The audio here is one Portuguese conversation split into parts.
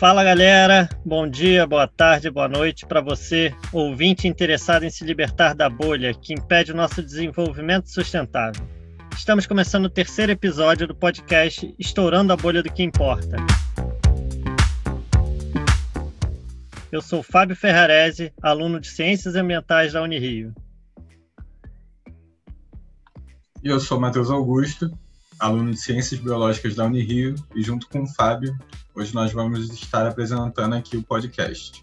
Fala galera, bom dia, boa tarde, boa noite para você, ouvinte interessado em se libertar da bolha que impede o nosso desenvolvimento sustentável. Estamos começando o terceiro episódio do podcast Estourando a Bolha do que Importa. Eu sou Fábio Ferrarese, aluno de Ciências Ambientais da Unirio. E eu sou Matheus Augusto, aluno de Ciências Biológicas da Unirio, e junto com o Fábio, hoje nós vamos estar apresentando aqui o podcast.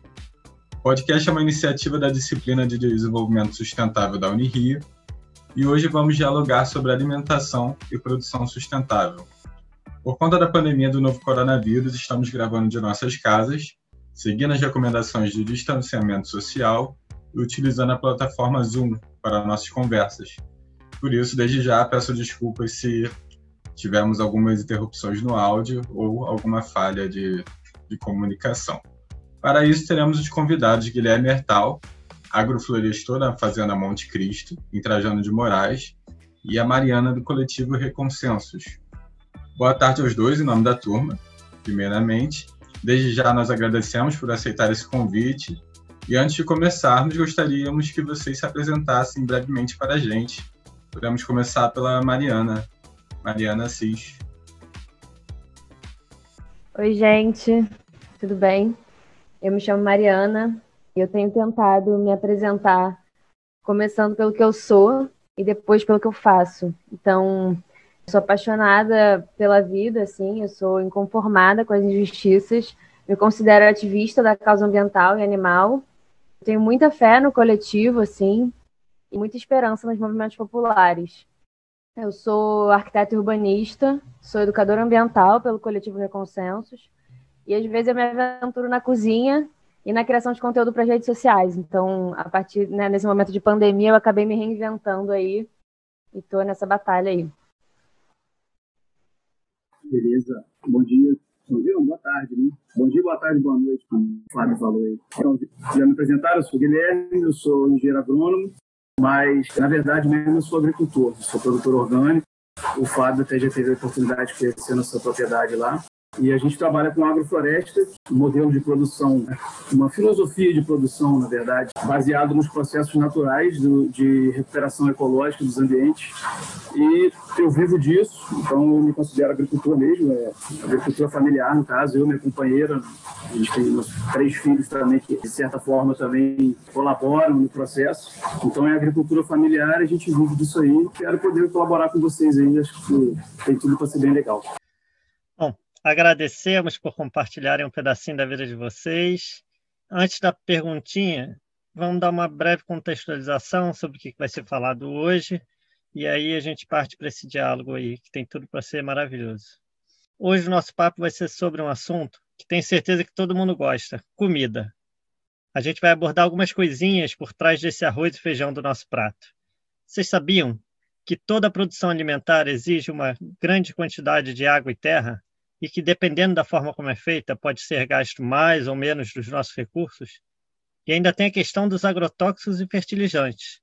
O podcast é uma iniciativa da disciplina de Desenvolvimento Sustentável da Unirio, e hoje vamos dialogar sobre alimentação e produção sustentável. Por conta da pandemia do novo coronavírus, estamos gravando de nossas casas, seguindo as recomendações de distanciamento social e utilizando a plataforma Zoom para nossas conversas por isso, desde já, peço desculpas se tivermos algumas interrupções no áudio ou alguma falha de, de comunicação. Para isso, teremos os convidados Guilherme Hertal, agroflorestor da Fazenda Monte Cristo, em Trajano de Moraes, e a Mariana, do coletivo Reconsensos. Boa tarde aos dois, em nome da turma, primeiramente. Desde já, nós agradecemos por aceitar esse convite. E antes de começarmos, gostaríamos que vocês se apresentassem brevemente para a gente Podemos começar pela Mariana. Mariana Assis. Oi, gente. Tudo bem? Eu me chamo Mariana e eu tenho tentado me apresentar começando pelo que eu sou e depois pelo que eu faço. Então, sou apaixonada pela vida, assim, eu sou inconformada com as injustiças, me considero ativista da causa ambiental e animal. Tenho muita fé no coletivo, assim, e muita esperança nos movimentos populares. Eu sou arquiteta urbanista, sou educadora ambiental pelo coletivo Reconsensos, e às vezes eu me aventuro na cozinha e na criação de conteúdo para as redes sociais. Então, a partir né, nesse momento de pandemia, eu acabei me reinventando aí e estou nessa batalha aí. Beleza. Bom dia. Bom dia, boa tarde, né? Bom dia, boa tarde, boa noite, como o Fábio falou aí. Então, já me apresentaram, eu sou Guilherme, eu sou engenheiro agrônomo, mas na verdade mesmo eu sou agricultor, sou produtor orgânico. O Fábio até já teve a oportunidade de conhecer nossa propriedade lá. E a gente trabalha com agrofloresta, um modelo de produção, uma filosofia de produção, na verdade, baseado nos processos naturais do, de recuperação ecológica dos ambientes. E eu vivo disso, então eu me considero agricultor mesmo, é agricultura familiar, no caso, eu e minha companheira. A gente tem três filhos também que, de certa forma, também colaboram no processo. Então é agricultura familiar, a gente vive disso aí. Quero poder colaborar com vocês aí, acho que tem tudo para ser bem legal. Agradecemos por compartilharem um pedacinho da vida de vocês. Antes da perguntinha, vamos dar uma breve contextualização sobre o que vai ser falado hoje, e aí a gente parte para esse diálogo aí, que tem tudo para ser maravilhoso. Hoje o nosso papo vai ser sobre um assunto que tenho certeza que todo mundo gosta: comida. A gente vai abordar algumas coisinhas por trás desse arroz e feijão do nosso prato. Vocês sabiam que toda a produção alimentar exige uma grande quantidade de água e terra? E que, dependendo da forma como é feita, pode ser gasto mais ou menos dos nossos recursos. E ainda tem a questão dos agrotóxicos e fertilizantes.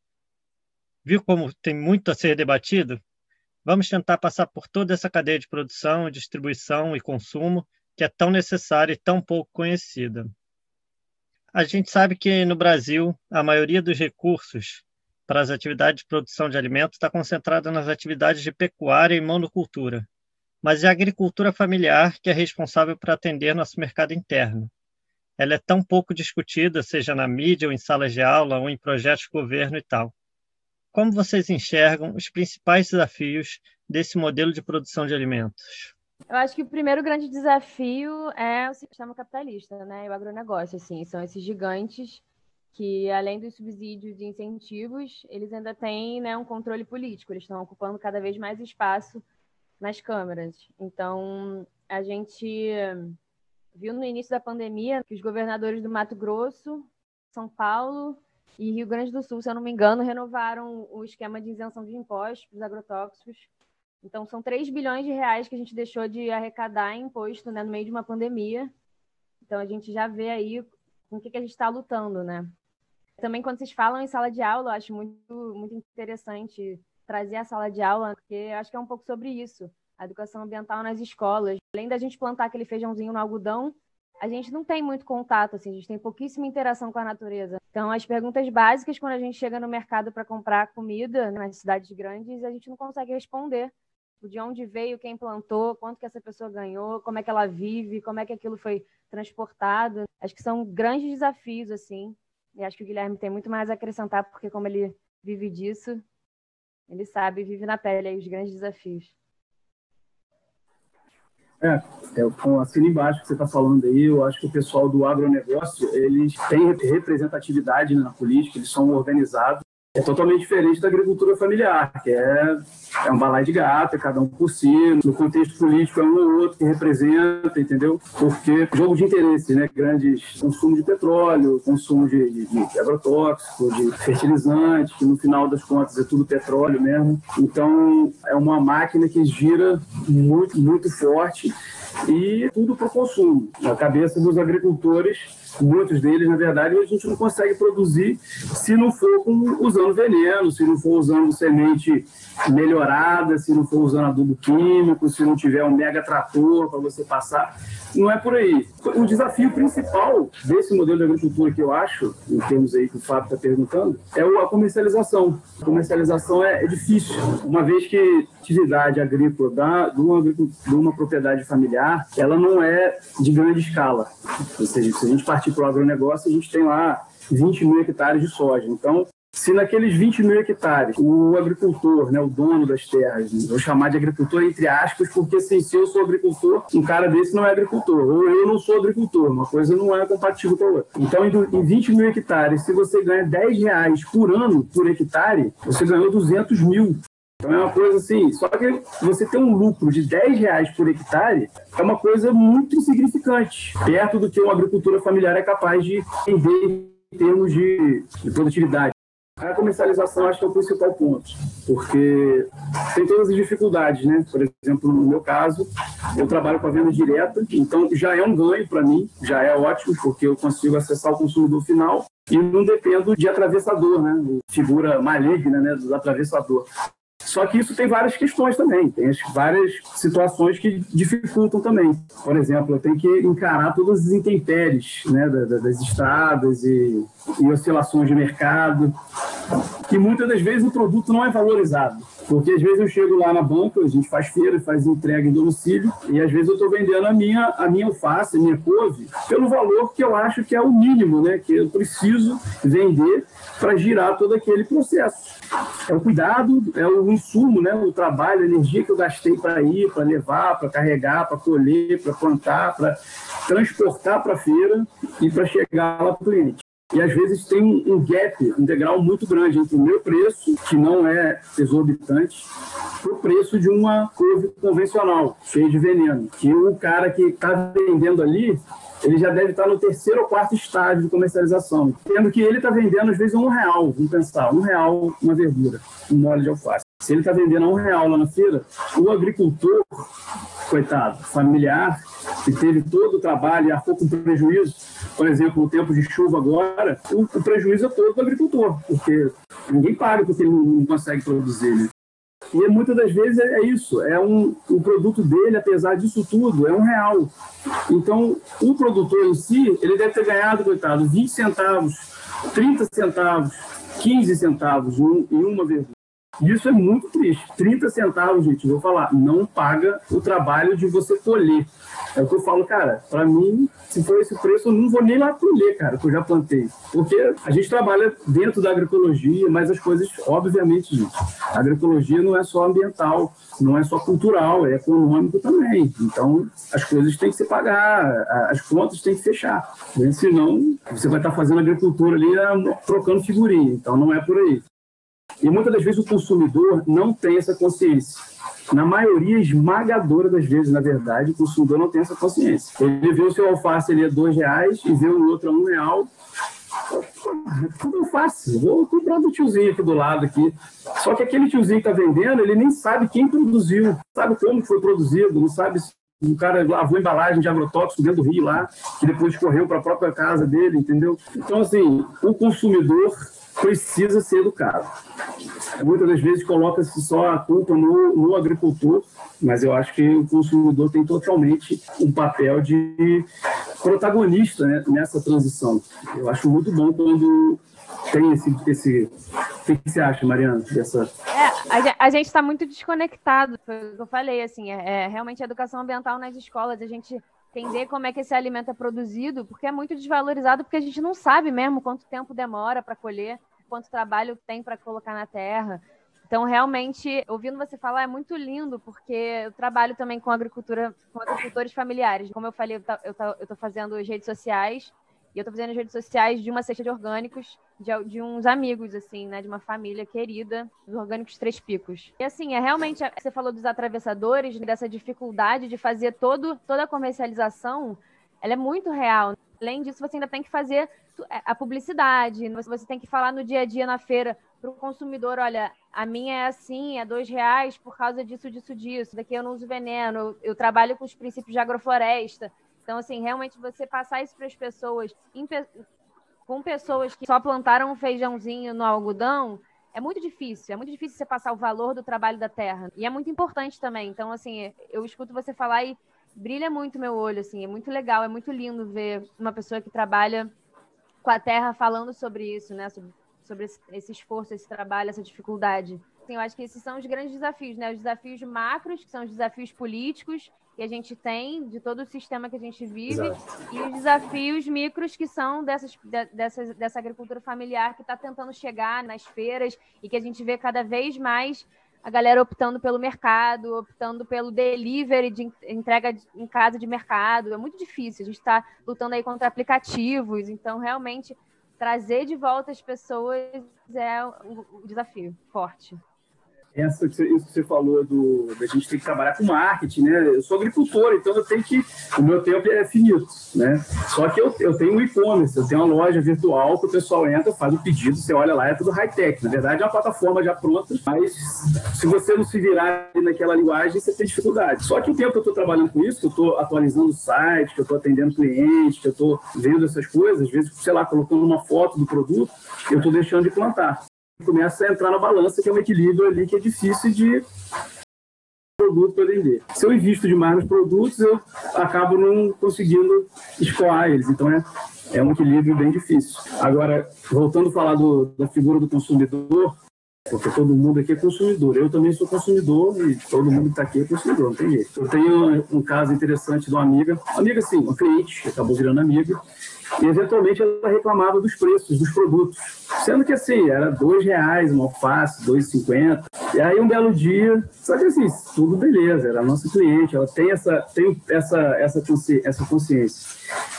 Viu como tem muito a ser debatido? Vamos tentar passar por toda essa cadeia de produção, distribuição e consumo que é tão necessária e tão pouco conhecida. A gente sabe que no Brasil a maioria dos recursos para as atividades de produção de alimentos está concentrada nas atividades de pecuária e monocultura, mas é a agricultura familiar que é responsável por atender nosso mercado interno. Ela é tão pouco discutida, seja na mídia ou em salas de aula ou em projetos de governo e tal. Como vocês enxergam os principais desafios desse modelo de produção de alimentos? Eu acho que o primeiro grande desafio é o sistema capitalista, né? O agronegócio, assim, são esses gigantes que, além dos subsídios e incentivos, eles ainda têm né, um controle político. Eles estão ocupando cada vez mais espaço nas câmeras. Então, a gente viu no início da pandemia que os governadores do Mato Grosso, São Paulo e Rio Grande do Sul, se eu não me engano, renovaram o esquema de isenção de impostos para os agrotóxicos. Então, são 3 bilhões de reais que a gente deixou de arrecadar em imposto né, no meio de uma pandemia. Então, a gente já vê aí com o que, que a gente está lutando, né? Também, quando vocês falam em sala de aula, eu acho muito, muito interessante trazer a sala de aula, porque acho que é um pouco sobre isso, a educação ambiental nas escolas. Além da gente plantar aquele feijãozinho no algodão, a gente não tem muito contato, assim, a gente tem pouquíssima interação com a natureza. Então, as perguntas básicas, quando a gente chega no mercado para comprar comida nas cidades grandes, a gente não consegue responder. De onde veio, quem plantou, quanto que essa pessoa ganhou, como é que ela vive, como é que aquilo foi transportado. Acho que são grandes desafios, assim. E acho que o Guilherme tem muito mais a acrescentar, porque como ele vive disso, ele sabe, vive na pele aí os grandes desafios. É, é com assino embaixo que você está falando aí, eu acho que o pessoal do agronegócio, eles têm representatividade na política, eles são organizados, é totalmente diferente da agricultura familiar, que é, é um balai de gato, é cada um por si, no contexto político é um ou outro que representa, entendeu? Porque jogo de interesse, né? Grandes consumo de petróleo, consumo de, de, de agrotóxico, de fertilizante, que no final das contas é tudo petróleo mesmo. Então é uma máquina que gira muito, muito forte e tudo para o consumo. Na cabeça dos agricultores, muitos deles, na verdade, a gente não consegue produzir se não for usando veneno, se não for usando semente melhorada, se não for usando adubo químico, se não tiver um mega trator para você passar. Não é por aí. O desafio principal desse modelo de agricultura que eu acho, em termos aí que o Fábio está perguntando, é a comercialização. A comercialização é, é difícil, uma vez que atividade agrícola da, de, uma, de uma propriedade familiar, ela não é de grande escala. Ou seja, se a gente partir para o agronegócio, a gente tem lá 20 mil hectares de soja. Então, se naqueles 20 mil hectares o agricultor, né, o dono das terras, vou chamar de agricultor entre aspas, porque assim, se eu sou agricultor, um cara desse não é agricultor, ou eu não sou agricultor, uma coisa não é compatível com a outra. Então, em 20 mil hectares, se você ganha 10 reais por ano por hectare, você ganhou 200 mil. Então é uma coisa assim, só que você ter um lucro de 10 reais por hectare é uma coisa muito insignificante, perto do que uma agricultura familiar é capaz de vender em termos de, de produtividade. A comercialização acho que é o principal ponto, porque tem todas as dificuldades, né? Por exemplo, no meu caso, eu trabalho com a venda direta, então já é um ganho para mim, já é ótimo, porque eu consigo acessar o consumidor final e não dependo de atravessador, né? Figura maligna, né? Do atravessador. Só que isso tem várias questões também, tem várias situações que dificultam também. Por exemplo, eu tenho que encarar todas as intempéries né, das estradas e, e oscilações de mercado. E muitas das vezes o produto não é valorizado. Porque às vezes eu chego lá na banca, a gente faz feira, faz entrega em domicílio, e às vezes eu estou vendendo a minha, a minha alface, a minha couve, pelo valor que eu acho que é o mínimo, né? Que eu preciso vender para girar todo aquele processo. É o cuidado, é o insumo, né? o trabalho, a energia que eu gastei para ir, para levar, para carregar, para colher, para plantar, para transportar para a feira e para chegar lá para o cliente. E às vezes tem um gap, um degrau muito grande entre o meu preço, que não é exorbitante, para o preço de uma couve convencional, cheia de veneno. Que o cara que está vendendo ali, ele já deve estar no terceiro ou quarto estágio de comercialização. Tendo que ele está vendendo, às vezes, um real, vamos pensar, um real uma verdura, um mole de alface. Se ele está vendendo a um real lá na feira, o agricultor, coitado, familiar, que teve todo o trabalho e arcou com prejuízo, por exemplo, no tempo de chuva agora, o, o prejuízo é todo do agricultor, porque ninguém paga porque ele não consegue produzir. Né? E muitas das vezes é, é isso, é um, o produto dele, apesar disso tudo, é um real. Então, o produtor em si, ele deve ter ganhado, coitado, 20 centavos, 30 centavos, 15 centavos em uma verdura. Isso é muito triste. 30 centavos, gente, vou falar, não paga o trabalho de você colher. É o que eu falo, cara, para mim, se for esse preço, eu não vou nem lá colher, cara, que eu já plantei. Porque a gente trabalha dentro da agroecologia, mas as coisas, obviamente, gente, a agroecologia não é só ambiental, não é só cultural, é econômico também. Então, as coisas têm que se pagar, as contas têm que fechar. Senão, você vai estar fazendo agricultura ali trocando figurinha. Então, não é por aí. E muitas das vezes o consumidor não tem essa consciência. Na maioria esmagadora das vezes, na verdade, o consumidor não tem essa consciência. Ele vê o seu alface ali a dois reais e vê o outro a um real. Tudo alface. Vou comprar do tiozinho aqui do lado aqui. Só que aquele tiozinho que está vendendo, ele nem sabe quem produziu, sabe como foi produzido, não sabe se o cara lavou embalagem de agrotóxico dentro do rio lá, que depois correu para a própria casa dele, entendeu? Então, assim, o consumidor precisa ser educado. muitas das vezes coloca-se só a culpa no, no agricultor, mas eu acho que o consumidor tem totalmente um papel de protagonista né, nessa transição. Eu acho muito bom quando tem esse, esse... O que você acha, Mariana, dessa... É, a gente está muito desconectado, foi o que eu falei, assim, é, é realmente a educação ambiental nas escolas, a gente entender como é que esse alimento é produzido, porque é muito desvalorizado, porque a gente não sabe mesmo quanto tempo demora para colher, quanto trabalho tem para colocar na terra. Então, realmente, ouvindo você falar é muito lindo, porque eu trabalho também com agricultura, com agricultores familiares. Como eu falei, eu estou fazendo redes sociais e eu estou fazendo as redes sociais de uma cesta de orgânicos de, de, uns amigos, assim, né? De uma família querida, dos orgânicos Três Picos. E assim, é realmente. Você falou dos atravessadores, dessa dificuldade de fazer todo, toda a comercialização, ela é muito real. Além disso, você ainda tem que fazer é, a publicidade, você tem que falar no dia a dia na feira para o consumidor, olha, a minha é assim, é dois reais por causa disso, disso, disso. Daqui eu não uso veneno, eu, eu trabalho com os princípios de agrofloresta. Então, assim, realmente você passar isso para as pessoas, com pessoas que só plantaram um feijãozinho no algodão, é muito difícil. É muito difícil você passar o valor do trabalho da terra. E é muito importante também. Então, assim, eu escuto você falar e brilha muito meu olho, assim. É muito legal, é muito lindo ver uma pessoa que trabalha com a terra falando sobre isso, né? Sobre, sobre esse esforço, esse trabalho, essa dificuldade. Assim, eu acho que esses são os grandes desafios, né? Os desafios macros, que são os desafios políticos, que a gente tem, de todo o sistema que a gente vive, Exato. e os desafios micros que são dessas, dessas, dessa agricultura familiar que está tentando chegar nas feiras e que a gente vê cada vez mais a galera optando pelo mercado, optando pelo delivery de entrega em casa de mercado. É muito difícil. A gente está lutando aí contra aplicativos, então realmente trazer de volta as pessoas é um desafio forte essa, isso que você falou do, da gente tem que trabalhar com marketing, né? Eu sou agricultor, então eu tenho que. O meu tempo é finito, né? Só que eu, eu tenho um e-commerce, eu tenho uma loja virtual que o pessoal entra, faz o pedido, você olha lá, é tudo high-tech. Na verdade, é uma plataforma já pronta, mas se você não se virar naquela linguagem, você tem dificuldade. Só que o tempo que eu estou trabalhando com isso, que eu estou atualizando o site, que eu estou atendendo clientes, que eu estou vendo essas coisas, às vezes, sei lá, colocando uma foto do produto, eu estou deixando de plantar começa a entrar na balança, que é um equilíbrio ali que é difícil de produto para vender. Se eu invisto demais nos produtos, eu acabo não conseguindo escoar eles. Então é, é um equilíbrio bem difícil. Agora, voltando a falar do, da figura do consumidor, porque todo mundo aqui é consumidor. Eu também sou consumidor e todo mundo que está aqui é consumidor, não tem jeito. Eu tenho um caso interessante de uma amiga, amiga sim, uma cliente, acabou virando amiga, e eventualmente ela reclamava dos preços dos produtos, sendo que assim, era dois reais uma alface, dois cinquenta. E aí um belo dia, só que assim, tudo beleza, era a nossa cliente, ela tem essa, tem essa, essa, consci, essa consciência.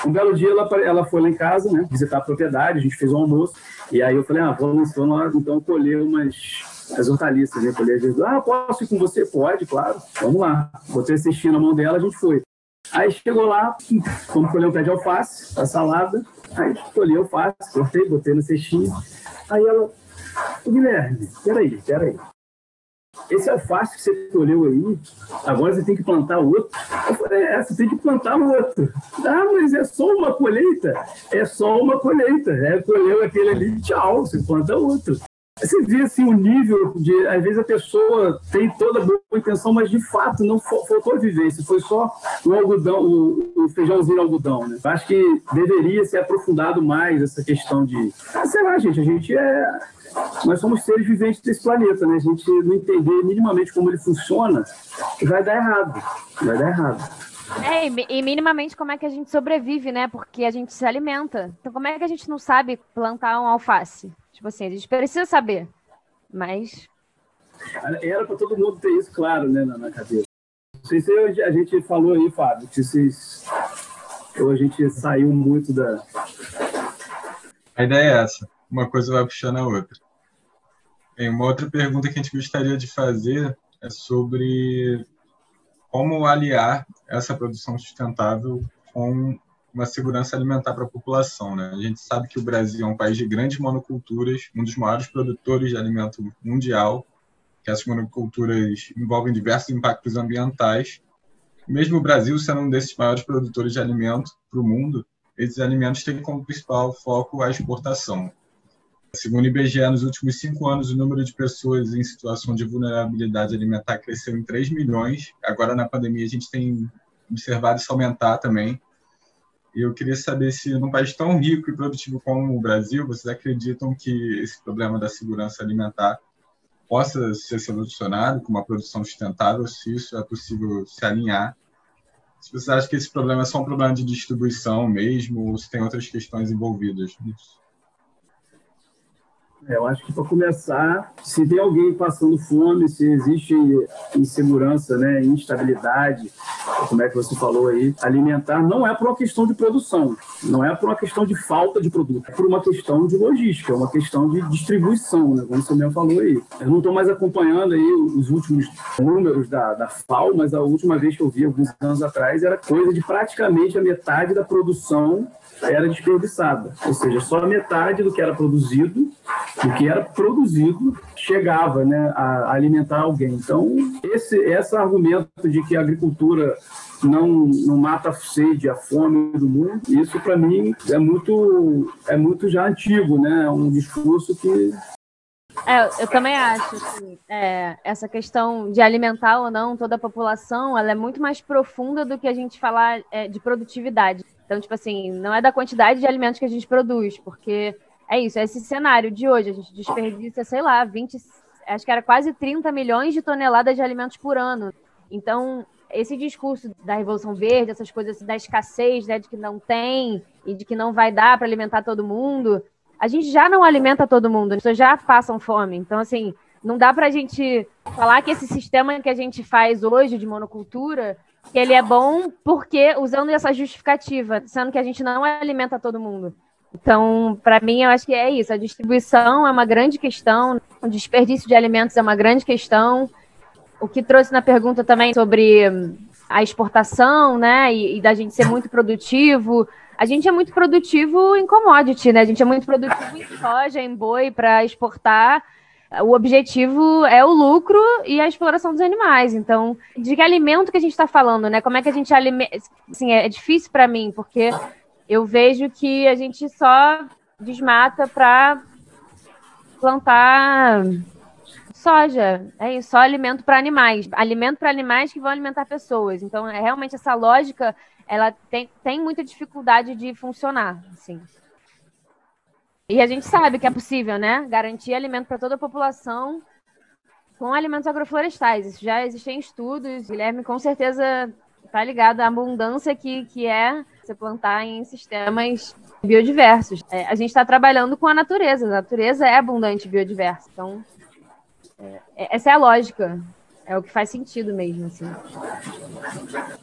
Um belo dia ela, ela foi lá em casa, né, visitar a propriedade, a gente fez um almoço, e aí eu falei, ah, vamos, vamos lá então colher umas as hortaliças, né? Colher as Ah, posso ir com você? Pode, claro. Vamos lá. Botei a na mão dela, a gente foi. Aí chegou lá, fomos colher um pé de alface, a salada. Aí colhi alface, cortei, botei no cestinho. Aí ela, o Guilherme, peraí, peraí. Esse alface que você colheu aí, agora você tem que plantar outro. Eu falei, é, você tem que plantar outro. Ah, mas é só uma colheita. É só uma colheita. É, colheu aquele ali, tchau, você planta outro. Você vê assim, o nível de. Às vezes a pessoa tem toda boa intenção, mas de fato não faltou a vivência. Foi só o algodão, o, o feijãozinho algodão. Né? Acho que deveria ser aprofundado mais essa questão de. Ah, sei lá, gente, a gente é. Nós somos seres viventes desse planeta, né? A gente não entender minimamente como ele funciona, vai dar errado. Vai dar errado. É, e minimamente como é que a gente sobrevive, né? Porque a gente se alimenta. Então, como é que a gente não sabe plantar um alface? Tipo assim, a gente precisa saber, mas. Era para todo mundo ter isso claro, né, na, na cabeça. Não sei se a gente falou aí, Fábio, que vocês. Ou a gente saiu muito da. A ideia é essa. Uma coisa vai puxando a outra. Bem, uma outra pergunta que a gente gostaria de fazer é sobre como aliar essa produção sustentável com uma segurança alimentar para a população. Né? A gente sabe que o Brasil é um país de grandes monoculturas, um dos maiores produtores de alimento mundial, que essas monoculturas envolvem diversos impactos ambientais. Mesmo o Brasil sendo um desses maiores produtores de alimento para o mundo, esses alimentos têm como principal foco a exportação. Segundo o IBGE, nos últimos cinco anos, o número de pessoas em situação de vulnerabilidade alimentar cresceu em 3 milhões. Agora, na pandemia, a gente tem observado isso aumentar também. Eu queria saber se, num país tão rico e produtivo como o Brasil, vocês acreditam que esse problema da segurança alimentar possa ser solucionado com uma produção sustentável, se isso é possível se alinhar. Se vocês acham que esse problema é só um problema de distribuição mesmo, ou se tem outras questões envolvidas nisso. É, eu acho que para começar, se tem alguém passando fome, se existe insegurança, né, instabilidade, como é que você falou aí, alimentar não é por uma questão de produção, não é por uma questão de falta de produto, é por uma questão de logística, é uma questão de distribuição, né, como você mesmo falou aí. Eu não estou mais acompanhando aí os últimos números da, da FAO, mas a última vez que eu vi, alguns anos atrás, era coisa de praticamente a metade da produção era desperdiçada, ou seja, só metade do que era produzido, do que era produzido, chegava né, a alimentar alguém. Então, esse, esse argumento de que a agricultura não, não mata a sede, a fome do mundo, isso para mim é muito, é muito já antigo, né? É um discurso que é, eu também acho que é, essa questão de alimentar ou não toda a população, ela é muito mais profunda do que a gente falar é, de produtividade. Então, tipo assim, não é da quantidade de alimentos que a gente produz, porque é isso, é esse cenário de hoje. A gente desperdiça, sei lá, 20, acho que era quase 30 milhões de toneladas de alimentos por ano. Então, esse discurso da Revolução Verde, essas coisas da escassez, né, de que não tem e de que não vai dar para alimentar todo mundo, a gente já não alimenta todo mundo, as pessoas já passam fome. Então, assim, não dá para a gente falar que esse sistema que a gente faz hoje de monocultura que ele é bom porque usando essa justificativa, sendo que a gente não alimenta todo mundo. Então, para mim, eu acho que é isso. A distribuição é uma grande questão, o desperdício de alimentos é uma grande questão. O que trouxe na pergunta também sobre a exportação, né, e, e da gente ser muito produtivo. A gente é muito produtivo em commodity, né? A gente é muito produtivo em soja, em boi para exportar o objetivo é o lucro e a exploração dos animais. Então, de que alimento que a gente está falando, né? Como é que a gente alimenta? Assim, é difícil para mim, porque eu vejo que a gente só desmata para plantar soja. É isso, só alimento para animais. Alimento para animais que vão alimentar pessoas. Então, é realmente essa lógica, ela tem, tem muita dificuldade de funcionar, assim. E a gente sabe que é possível, né? Garantir alimento para toda a população com alimentos agroflorestais. Isso já existem estudos. Guilherme com certeza está ligado à abundância que, que é você plantar em sistemas biodiversos. É, a gente está trabalhando com a natureza. A natureza é abundante e biodiversa. Então, é, essa é a lógica é o que faz sentido mesmo, assim.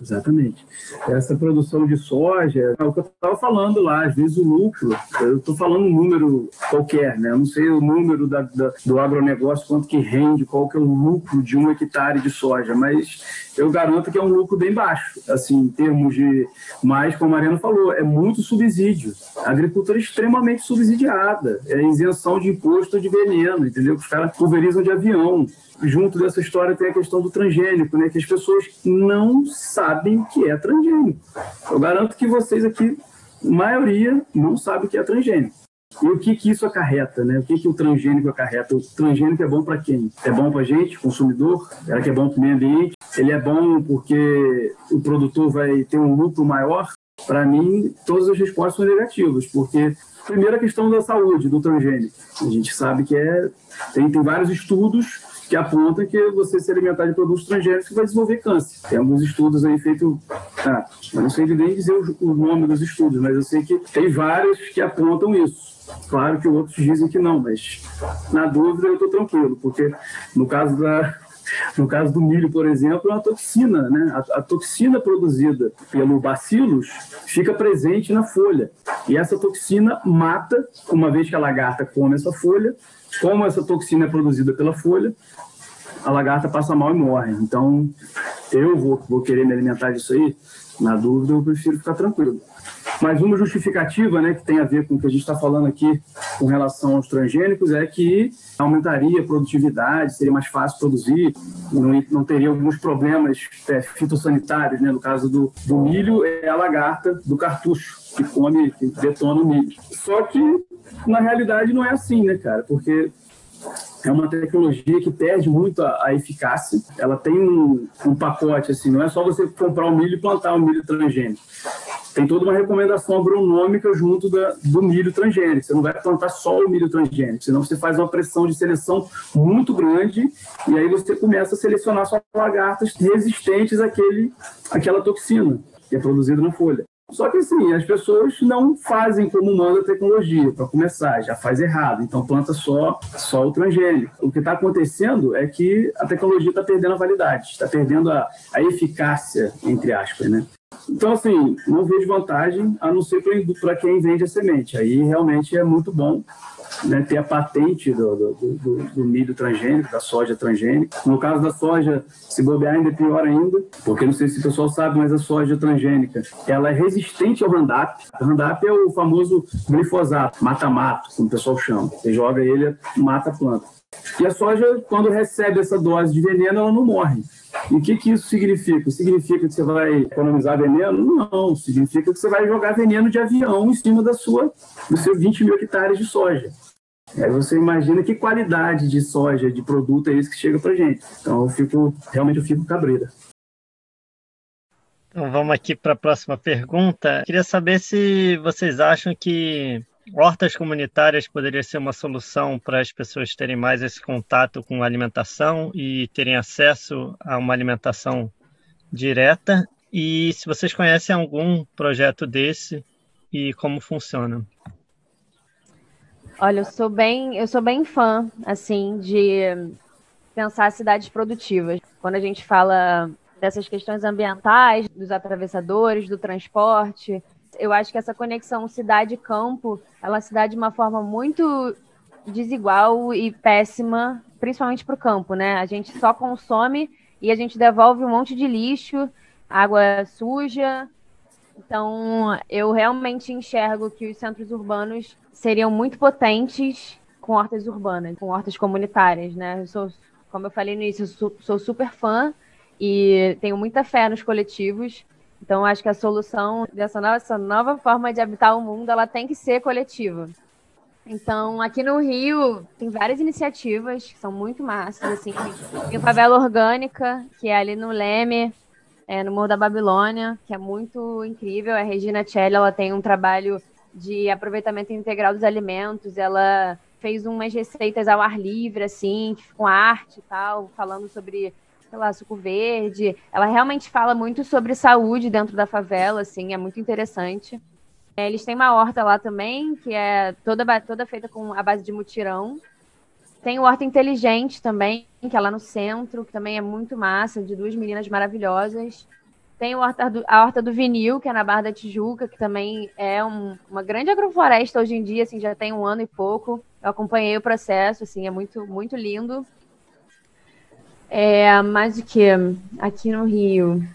Exatamente. Essa produção de soja, é o que eu estava falando lá, às vezes o lucro, eu estou falando um número qualquer, né? Eu não sei o número da, da, do agronegócio, quanto que rende, qual que é o lucro de um hectare de soja, mas eu garanto que é um lucro bem baixo, assim, em termos de. Mas, como a Mariana falou, é muito subsídio. A agricultura é extremamente subsidiada, é isenção de imposto de veneno, entendeu? Os caras pulverizam de avião junto dessa história tem a questão do transgênico, né? Que as pessoas não sabem o que é transgênico. Eu garanto que vocês aqui, maioria, não sabe o que é transgênico. E o que, que isso acarreta, né? O que, que o transgênico acarreta? O transgênico é bom para quem? É bom para gente, consumidor? Será que é bom para o meio ambiente? Ele é bom porque o produtor vai ter um lucro maior? Para mim, todas as respostas são negativas, porque primeira questão da saúde do transgênico. A gente sabe que é tem, tem vários estudos que aponta que você se alimentar de produtos transgênicos vai desenvolver câncer. Tem alguns estudos aí feitos, ah, eu não sei nem dizer o, o nome dos estudos, mas eu sei que tem vários que apontam isso. Claro que outros dizem que não, mas na dúvida eu estou tranquilo, porque no caso da, no caso do milho, por exemplo, é uma toxina, né? A, a, toxina produzida pelo bacilos fica presente na folha. E essa toxina mata, uma vez que a lagarta come essa folha, como essa toxina é produzida pela folha, a lagarta passa mal e morre. Então, eu vou, vou querer me alimentar disso aí, na dúvida, eu prefiro ficar tranquilo. Mas uma justificativa, né, que tem a ver com o que a gente está falando aqui com relação aos transgênicos, é que aumentaria a produtividade, seria mais fácil produzir, não, não teria alguns problemas é, fitossanitários, né? No caso do, do milho, é a lagarta do cartucho, que come, que detona o milho. Só que na realidade não é assim, né, cara? Porque é uma tecnologia que perde muito a, a eficácia. Ela tem um, um, pacote, assim, não é só você comprar o milho e plantar o milho transgênico. Tem toda uma recomendação agronômica junto da, do milho transgênico. Você não vai plantar só o milho transgênico, senão você faz uma pressão de seleção muito grande e aí você começa a selecionar só lagartas resistentes àquele, àquela toxina que é produzida na folha. Só que assim, as pessoas não fazem como manda a tecnologia, para começar, já faz errado, então planta só, só o transgênico. O que está acontecendo é que a tecnologia está perdendo a validade, está perdendo a, a eficácia, entre aspas, né? Então, assim, não vejo vantagem, a não ser para quem vende a semente. Aí realmente é muito bom né, ter a patente do, do, do, do, milho transgênico, da soja transgênica. No caso da soja, se bobear ainda é pior ainda, porque não sei se o pessoal sabe, mas a soja transgênica, ela é resistente ao Roundup. O Roundup é o famoso glifosato, mata-mato, como o pessoal chama. Você joga ele, mata a planta. E a soja, quando recebe essa dose de veneno, ela não morre. E o que, que isso significa? Significa que você vai economizar veneno? Não, significa que você vai jogar veneno de avião em cima da sua, dos seus 20 mil hectares de soja. Aí você imagina que qualidade de soja, de produto é esse que chega para gente. Então eu fico, realmente eu fico cabreira. Então vamos aqui para a próxima pergunta. Queria saber se vocês acham que hortas comunitárias poderia ser uma solução para as pessoas terem mais esse contato com a alimentação e terem acesso a uma alimentação direta. E se vocês conhecem algum projeto desse e como funciona. Olha, eu sou bem, eu sou bem fã, assim, de pensar cidades produtivas. Quando a gente fala dessas questões ambientais, dos atravessadores, do transporte, eu acho que essa conexão cidade-campo, ela se dá de uma forma muito desigual e péssima, principalmente para o campo, né? A gente só consome e a gente devolve um monte de lixo, água suja. Então, eu realmente enxergo que os centros urbanos seriam muito potentes com hortas urbanas, com hortas comunitárias, né? Eu sou, como eu falei no início, sou, sou super fã e tenho muita fé nos coletivos. Então, acho que a solução dessa nova, essa nova forma de habitar o mundo, ela tem que ser coletiva. Então, aqui no Rio, tem várias iniciativas que são muito massas, assim. Tem a Favela Orgânica, que é ali no Leme, é, no Morro da Babilônia, que é muito incrível. A Regina Celli, ela tem um trabalho de aproveitamento integral dos alimentos. Ela fez umas receitas ao ar livre, assim, com arte e tal, falando sobre, sei suco verde. Ela realmente fala muito sobre saúde dentro da favela, assim, é muito interessante. É, eles têm uma horta lá também, que é toda, toda feita com a base de mutirão. Tem o Horta Inteligente também, que é lá no centro, que também é muito massa, de duas meninas maravilhosas. Tem horta do, a Horta do Vinil, que é na Barra da Tijuca, que também é um, uma grande agrofloresta hoje em dia, assim, já tem um ano e pouco. Eu acompanhei o processo, assim, é muito, muito lindo. É, mais o que? Aqui no Rio.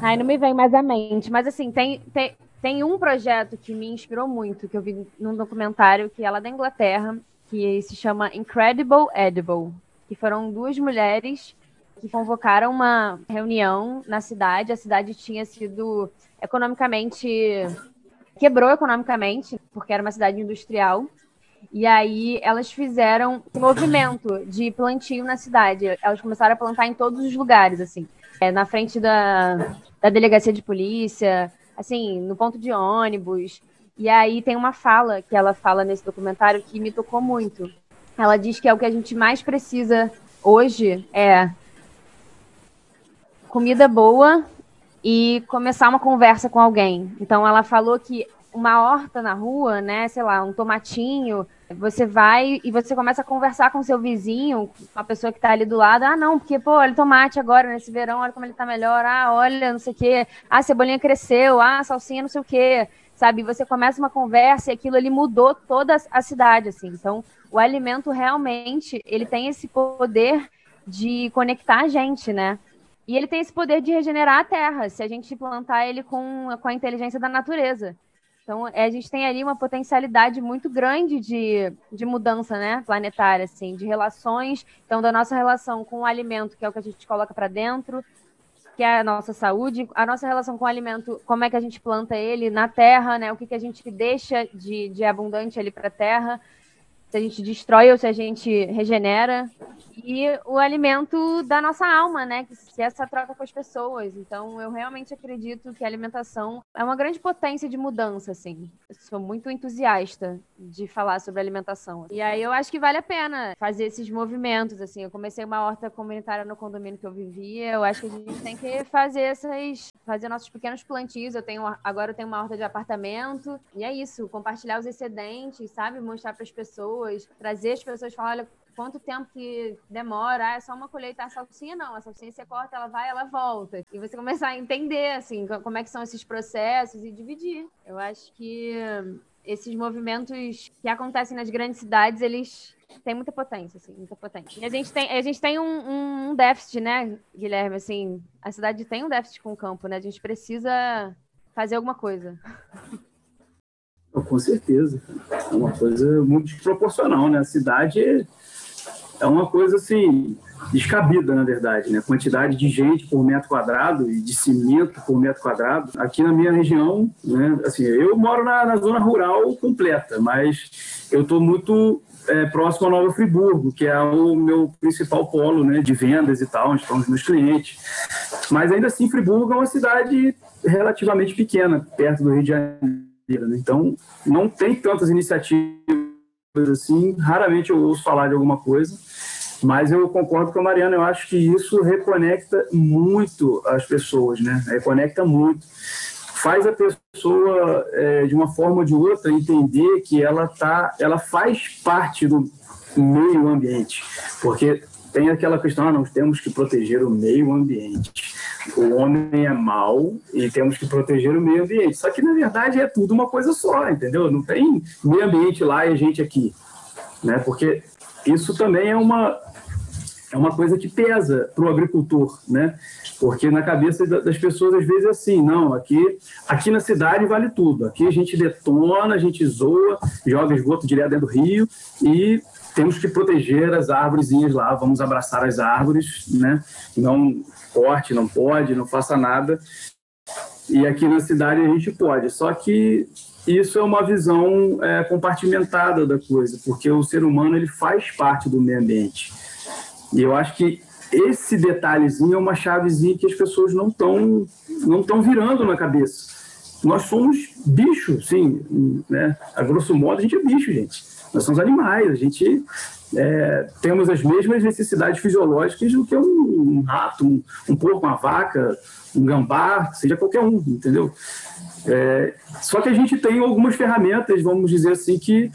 Ai, não me vem mais à mente. Mas, assim, tem, tem, tem um projeto que me inspirou muito, que eu vi num documentário que é lá da Inglaterra, que se chama Incredible Edible, que foram duas mulheres que convocaram uma reunião na cidade. A cidade tinha sido economicamente. quebrou economicamente, porque era uma cidade industrial. E aí elas fizeram um movimento de plantio na cidade. Elas começaram a plantar em todos os lugares, assim. É, na frente da, da delegacia de polícia, assim, no ponto de ônibus. E aí tem uma fala que ela fala nesse documentário que me tocou muito. Ela diz que é o que a gente mais precisa hoje é comida boa e começar uma conversa com alguém. Então ela falou que uma horta na rua, né, sei lá, um tomatinho, você vai e você começa a conversar com seu vizinho, com a pessoa que está ali do lado. Ah, não, porque, pô, olha o tomate agora, nesse verão, olha como ele está melhor. Ah, olha, não sei o quê. Ah, a cebolinha cresceu. Ah, a salsinha não sei o quê. Sabe, você começa uma conversa e aquilo ali mudou toda a cidade, assim. Então, o alimento realmente, ele tem esse poder de conectar a gente, né? E ele tem esse poder de regenerar a Terra, se a gente plantar ele com, com a inteligência da natureza. Então, é, a gente tem ali uma potencialidade muito grande de, de mudança né, planetária, assim, de relações. Então, da nossa relação com o alimento, que é o que a gente coloca para dentro, que é a nossa saúde, a nossa relação com o alimento, como é que a gente planta ele na terra, né? O que, que a gente deixa de, de abundante ali para a terra, se a gente destrói ou se a gente regenera e o alimento da nossa alma, né? Que é essa troca com as pessoas. Então, eu realmente acredito que a alimentação é uma grande potência de mudança, assim. Eu sou muito entusiasta de falar sobre alimentação. E aí eu acho que vale a pena fazer esses movimentos, assim. Eu comecei uma horta comunitária no condomínio que eu vivia. Eu acho que a gente tem que fazer essas, fazer nossos pequenos plantios. Eu tenho agora eu tenho uma horta de apartamento e é isso, compartilhar os excedentes, sabe? Mostrar para as pessoas, trazer as pessoas, falar, olha, quanto tempo que demora, ah, é só uma colheita a salsinha, não, a salsinha você corta, ela vai, ela volta. E você começar a entender, assim, como é que são esses processos e dividir. Eu acho que esses movimentos que acontecem nas grandes cidades, eles têm muita potência, assim, muita potência. E a gente tem, a gente tem um, um déficit, né, Guilherme, assim, a cidade tem um déficit com o campo, né, a gente precisa fazer alguma coisa. Com certeza. É uma coisa muito desproporcional, né? A cidade é uma coisa assim descabida, na verdade, né? Quantidade de gente por metro quadrado e de cimento por metro quadrado. Aqui na minha região, né? Assim, eu moro na, na zona rural completa, mas eu estou muito é, próximo a Nova Friburgo, que é o meu principal polo, né? De vendas e tal, onde estão os meus clientes. Mas ainda assim, Friburgo é uma cidade relativamente pequena, perto do Rio de Janeiro. Né? Então, não tem tantas iniciativas assim, raramente eu ouço falar de alguma coisa, mas eu concordo com a Mariana, eu acho que isso reconecta muito as pessoas, né? Reconecta muito. Faz a pessoa, é, de uma forma ou de outra, entender que ela, tá, ela faz parte do meio ambiente. Porque tem aquela questão, ah, nós temos que proteger o meio ambiente. O homem é mau e temos que proteger o meio ambiente. Só que, na verdade, é tudo uma coisa só, entendeu? Não tem meio ambiente lá e a gente aqui. Né? Porque isso também é uma, é uma coisa que pesa para o agricultor, né? Porque na cabeça das pessoas às vezes é assim, não, aqui, aqui na cidade vale tudo. Aqui a gente detona, a gente zoa, joga esgoto direto dentro do rio e temos que proteger as árvorezinhas lá, vamos abraçar as árvores, né? Não corte, não pode, não faça nada. E aqui na cidade a gente pode. Só que isso é uma visão é, compartimentada da coisa, porque o ser humano ele faz parte do meio ambiente. E eu acho que esse detalhezinho é uma chavezinha que as pessoas não estão não estão virando na cabeça. Nós somos bichos, sim, né? A grosso modo a gente é bicho, gente. Nós somos animais, a gente é, temos as mesmas necessidades fisiológicas do que um, um rato, um, um, porco, uma vaca, um gambá, seja qualquer um, entendeu? É, só que a gente tem algumas ferramentas, vamos dizer assim, que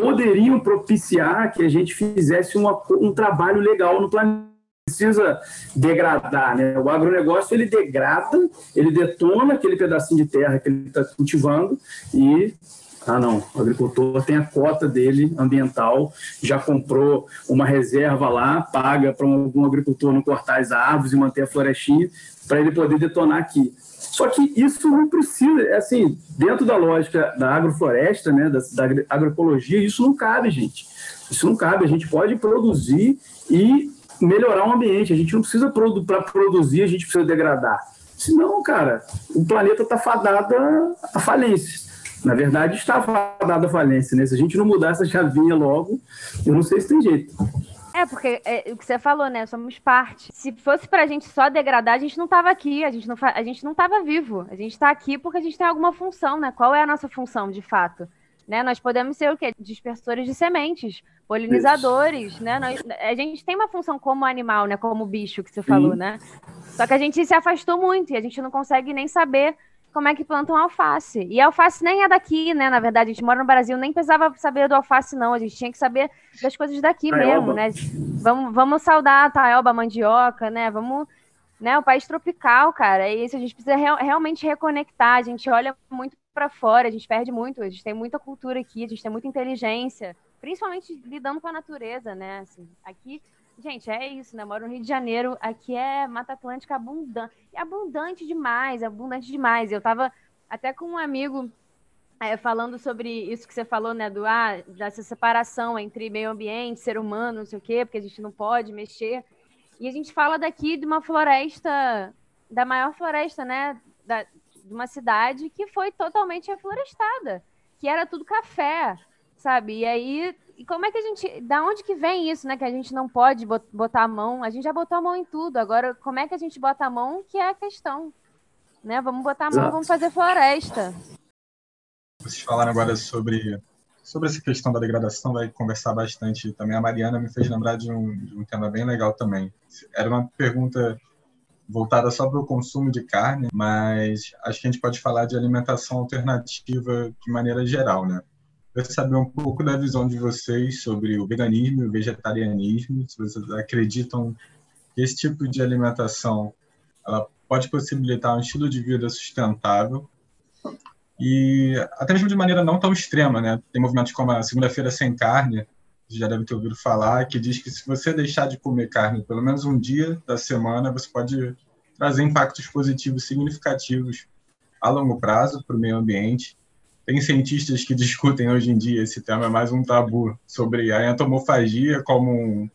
poderiam propiciar que a gente fizesse um trabalho legal no planeta precisa degradar, né? O agronegócio ele degrada, ele detona aquele pedacinho de terra que ele está cultivando e ah, não, o agricultor tem a cota dele ambiental, já comprou uma reserva lá, paga para algum agricultor não cortar as árvores e manter a florestinha, para ele poder detonar aqui. Só que isso não precisa, é assim, dentro da lógica da agrofloresta, né, da, da agroecologia, isso não cabe, gente. Isso não cabe. A gente pode produzir e melhorar o ambiente. A gente não precisa, para produzir, a gente precisa degradar. Senão, cara, o planeta está fadado à falência. Na verdade, está fadado à falência, né? Se a gente não mudar essa chavinha logo, eu não sei se tem jeito. É, porque é, o que você falou, né? Somos parte. Se fosse pra gente só degradar, a gente não tava aqui, a gente não, a gente não tava vivo. A gente tá aqui porque a gente tem alguma função, né? Qual é a nossa função, de fato? Né? Nós podemos ser o quê? Dispersores de sementes, polinizadores, Isso. né? Nós, a gente tem uma função como animal, né? Como bicho que você falou, Sim. né? Só que a gente se afastou muito e a gente não consegue nem saber como é que plantam alface. E a alface nem é daqui, né? Na verdade, a gente mora no Brasil, nem precisava saber do alface, não. A gente tinha que saber das coisas daqui taioba. mesmo, né? Vamos, vamos saudar a taioba, a mandioca, né? Vamos, né? O país tropical, cara. É isso, a gente precisa real, realmente reconectar. A gente olha muito para fora, a gente perde muito. A gente tem muita cultura aqui, a gente tem muita inteligência, principalmente lidando com a natureza, né? Assim, aqui Gente, é isso, né? Moro no Rio de Janeiro, aqui é Mata Atlântica abundante. Abundante demais, abundante demais. Eu tava até com um amigo é, falando sobre isso que você falou, né? Do, ah, dessa separação entre meio ambiente, ser humano, não sei o quê, porque a gente não pode mexer. E a gente fala daqui de uma floresta, da maior floresta, né? Da, de uma cidade que foi totalmente reflorestada, que era tudo café, sabe? E aí, e como é que a gente, da onde que vem isso, né? Que a gente não pode botar a mão, a gente já botou a mão em tudo, agora como é que a gente bota a mão que é a questão, né? Vamos botar a mão, Exato. vamos fazer floresta. Vocês falaram agora sobre sobre essa questão da degradação, vai conversar bastante também. A Mariana me fez lembrar de um, de um tema bem legal também. Era uma pergunta voltada só para o consumo de carne, mas acho que a gente pode falar de alimentação alternativa de maneira geral, né? Eu saber um pouco da visão de vocês sobre o veganismo e o vegetarianismo, se vocês acreditam que esse tipo de alimentação ela pode possibilitar um estilo de vida sustentável e até mesmo de maneira não tão extrema, né? Tem movimentos como a Segunda-feira Sem Carne, já deve ter ouvido falar, que diz que se você deixar de comer carne pelo menos um dia da semana, você pode trazer impactos positivos significativos a longo prazo para o meio ambiente. Tem cientistas que discutem hoje em dia, esse tema é mais um tabu, sobre a entomofagia como um,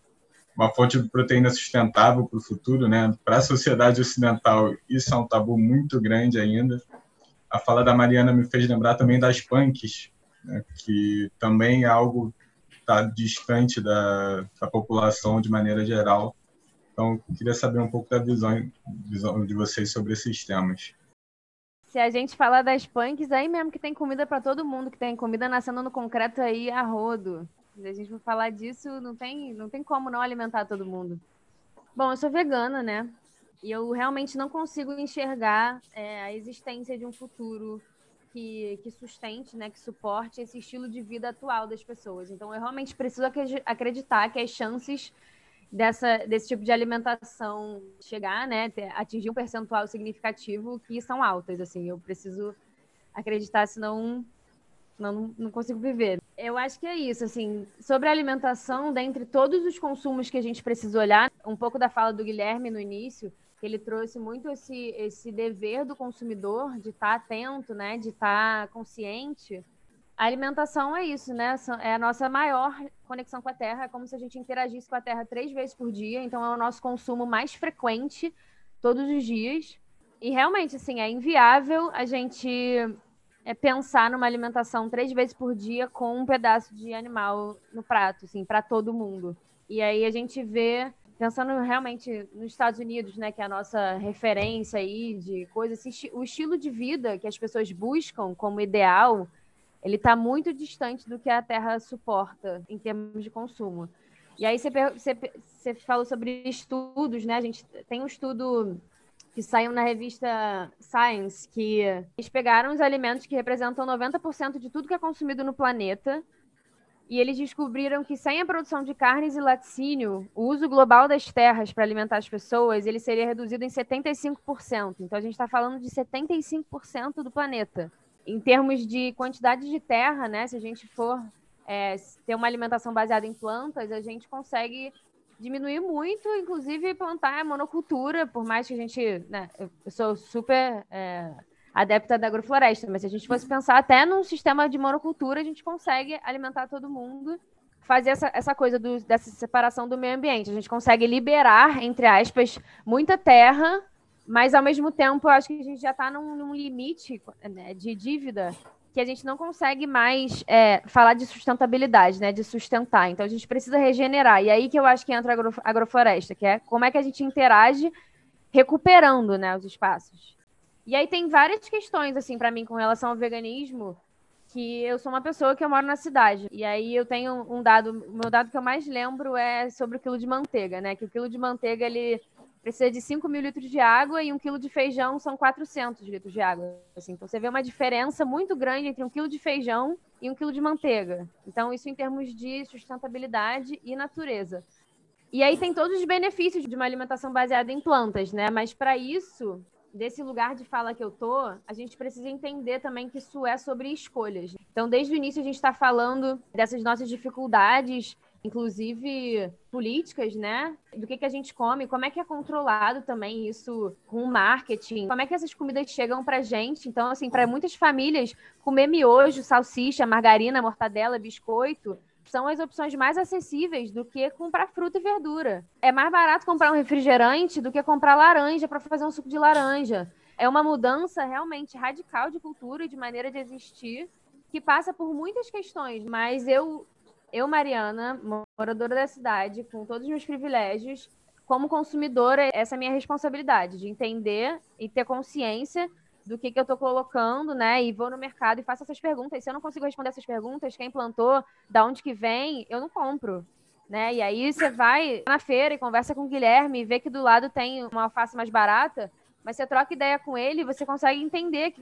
uma fonte de proteína sustentável para o futuro, né? Para a sociedade ocidental, isso é um tabu muito grande ainda a fala da Mariana me fez lembrar também das punks, né, que também é algo tá distante da, da população de maneira geral. Então, queria saber um pouco da visão, visão de vocês sobre esses temas. Se a gente falar das punks, aí mesmo que tem comida para todo mundo, que tem comida nascendo no concreto aí a rodo. Se a gente for falar disso, não tem, não tem como não alimentar todo mundo. Bom, eu sou vegana, né? E eu realmente não consigo enxergar é, a existência de um futuro que, que sustente, né, que suporte esse estilo de vida atual das pessoas. Então, eu realmente preciso acreditar que as chances dessa, desse tipo de alimentação chegar, né, atingir um percentual significativo que são altas. Assim, eu preciso acreditar, senão não, não consigo viver. Eu acho que é isso, assim, sobre a alimentação, dentre todos os consumos que a gente precisa olhar, um pouco da fala do Guilherme no início, que ele trouxe muito esse, esse dever do consumidor de estar tá atento, né, de estar tá consciente. A alimentação é isso, né? É a nossa maior conexão com a Terra. É como se a gente interagisse com a Terra três vezes por dia. Então, é o nosso consumo mais frequente todos os dias. E realmente, assim, é inviável a gente é, pensar numa alimentação três vezes por dia com um pedaço de animal no prato, assim, para todo mundo. E aí a gente vê pensando realmente nos Estados Unidos, né, que é a nossa referência aí de coisas, o estilo de vida que as pessoas buscam como ideal, ele está muito distante do que a Terra suporta em termos de consumo. E aí você, você, você falou sobre estudos, né? A gente tem um estudo que saiu na revista Science, que eles pegaram os alimentos que representam 90% de tudo que é consumido no planeta e eles descobriram que sem a produção de carnes e laticínio, o uso global das terras para alimentar as pessoas ele seria reduzido em 75%. Então a gente está falando de 75% do planeta. Em termos de quantidade de terra, né, se a gente for é, ter uma alimentação baseada em plantas, a gente consegue diminuir muito, inclusive plantar monocultura, por mais que a gente. Né, eu sou super. É, adepta da agrofloresta, mas se a gente fosse pensar até num sistema de monocultura, a gente consegue alimentar todo mundo, fazer essa, essa coisa do, dessa separação do meio ambiente. A gente consegue liberar, entre aspas, muita terra, mas ao mesmo tempo eu acho que a gente já está num, num, limite né, de dívida que a gente não consegue mais é, falar de sustentabilidade, né, de sustentar. Então a gente precisa regenerar. E aí que eu acho que entra a agro, agrofloresta, que é como é que a gente interage recuperando né, os espaços. E aí tem várias questões, assim, para mim, com relação ao veganismo, que eu sou uma pessoa que eu moro na cidade. E aí eu tenho um dado, o meu dado que eu mais lembro é sobre o quilo de manteiga, né? Que o quilo de manteiga, ele precisa de 5 mil litros de água e um quilo de feijão são 400 litros de água. Assim, então você vê uma diferença muito grande entre um quilo de feijão e um quilo de manteiga. Então isso em termos de sustentabilidade e natureza. E aí tem todos os benefícios de uma alimentação baseada em plantas, né? Mas para isso desse lugar de fala que eu tô, a gente precisa entender também que isso é sobre escolhas. Então, desde o início, a gente está falando dessas nossas dificuldades, inclusive políticas, né? Do que, que a gente come, como é que é controlado também isso com o marketing, como é que essas comidas chegam pra gente. Então, assim, para muitas famílias, comer miojo, salsicha, margarina, mortadela, biscoito são as opções mais acessíveis do que comprar fruta e verdura. É mais barato comprar um refrigerante do que comprar laranja para fazer um suco de laranja. É uma mudança realmente radical de cultura e de maneira de existir que passa por muitas questões, mas eu eu, Mariana, moradora da cidade, com todos os meus privilégios, como consumidora, essa é a minha responsabilidade, de entender e ter consciência do que, que eu estou colocando, né? E vou no mercado e faço essas perguntas. Se eu não consigo responder essas perguntas, quem plantou, da onde que vem, eu não compro. Né? E aí você vai na feira e conversa com o Guilherme e vê que do lado tem uma alface mais barata, mas você troca ideia com ele e você consegue entender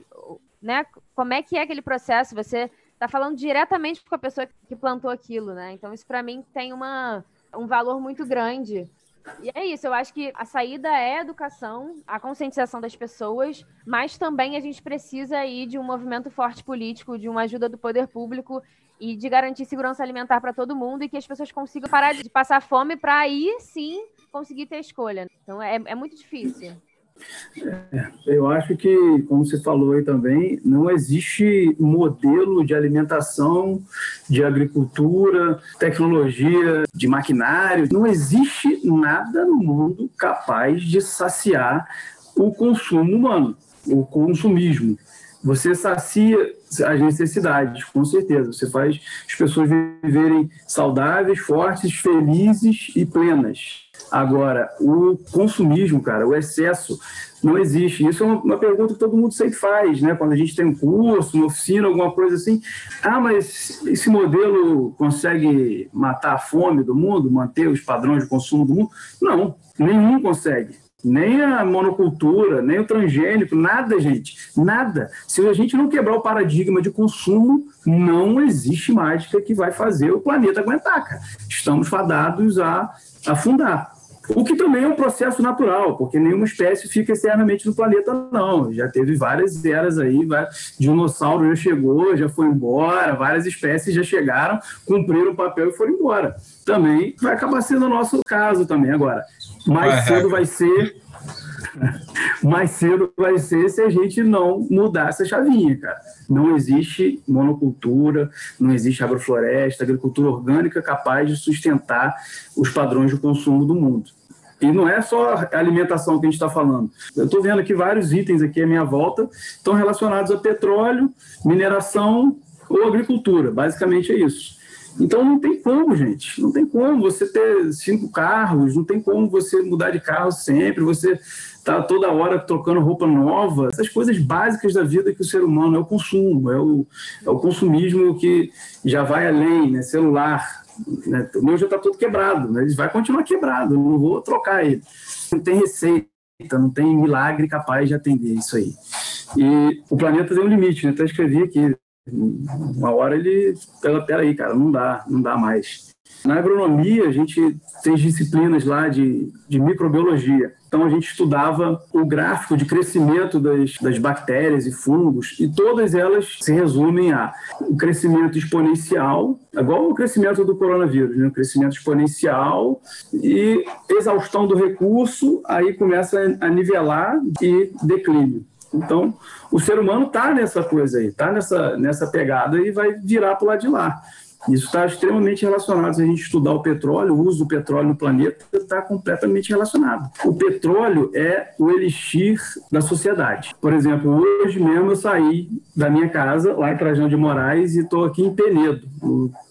né, como é que é aquele processo. Você está falando diretamente com a pessoa que plantou aquilo, né? Então isso para mim tem uma, um valor muito grande e é isso, eu acho que a saída é a educação, a conscientização das pessoas, mas também a gente precisa aí de um movimento forte político, de uma ajuda do poder público e de garantir segurança alimentar para todo mundo e que as pessoas consigam parar de passar fome para aí sim conseguir ter escolha. Então é, é muito difícil. É, eu acho que, como você falou aí também, não existe modelo de alimentação, de agricultura, tecnologia, de maquinário. Não existe nada no mundo capaz de saciar o consumo humano, o consumismo. Você sacia as necessidades, com certeza. Você faz as pessoas viverem saudáveis, fortes, felizes e plenas. Agora, o consumismo, cara, o excesso, não existe. Isso é uma, pergunta que todo mundo sempre faz, né? Quando a gente tem um curso, uma oficina, alguma coisa assim. Ah, mas esse modelo consegue matar a fome do mundo, manter os padrões de consumo do mundo? Não, nenhum consegue. Nem a monocultura, nem o transgênico, nada, gente. Nada. Se a gente não quebrar o paradigma de consumo, não existe mágica que vai fazer o planeta aguentar, cara. Estamos fadados a afundar. O que também é um processo natural, porque nenhuma espécie fica eternamente no planeta, não. Já teve várias eras aí, vários, dinossauro já chegou, já foi embora, várias espécies já chegaram, cumpriram o papel e foram embora. Também vai acabar sendo o nosso caso também agora. Mais cedo vai ser mais cedo vai ser se a gente não mudar essa chavinha, cara. Não existe monocultura, não existe agrofloresta, agricultura orgânica capaz de sustentar os padrões de consumo do mundo. E não é só a alimentação que a gente está falando. Eu estou vendo aqui vários itens aqui à minha volta estão relacionados a petróleo, mineração ou agricultura. Basicamente é isso. Então não tem como, gente. Não tem como você ter cinco carros, não tem como você mudar de carro sempre, você tá toda hora trocando roupa nova. Essas coisas básicas da vida que o ser humano é o consumo, é o, é o consumismo que já vai além, né? Celular. Né? O meu já está todo quebrado, né? ele vai continuar quebrado, eu não vou trocar ele. Não tem receita, não tem milagre capaz de atender isso aí. E o planeta tem um limite, né? Até escrevi aqui, uma hora ele, pera aí, cara, não dá, não dá mais. Na agronomia, a gente tem disciplinas lá de, de microbiologia. Então, a gente estudava o gráfico de crescimento das, das bactérias e fungos, e todas elas se resumem a o crescimento exponencial, igual o crescimento do coronavírus, né? o crescimento exponencial e exaustão do recurso, aí começa a nivelar e declínio. Então, o ser humano está nessa coisa aí, está nessa, nessa pegada e vai virar para o lado de lá. Isso está extremamente relacionado. Se a gente estudar o petróleo, o uso do petróleo no planeta está completamente relacionado. O petróleo é o elixir da sociedade. Por exemplo, hoje mesmo eu saí da minha casa, lá em Trajano de Moraes, e estou aqui em Penedo,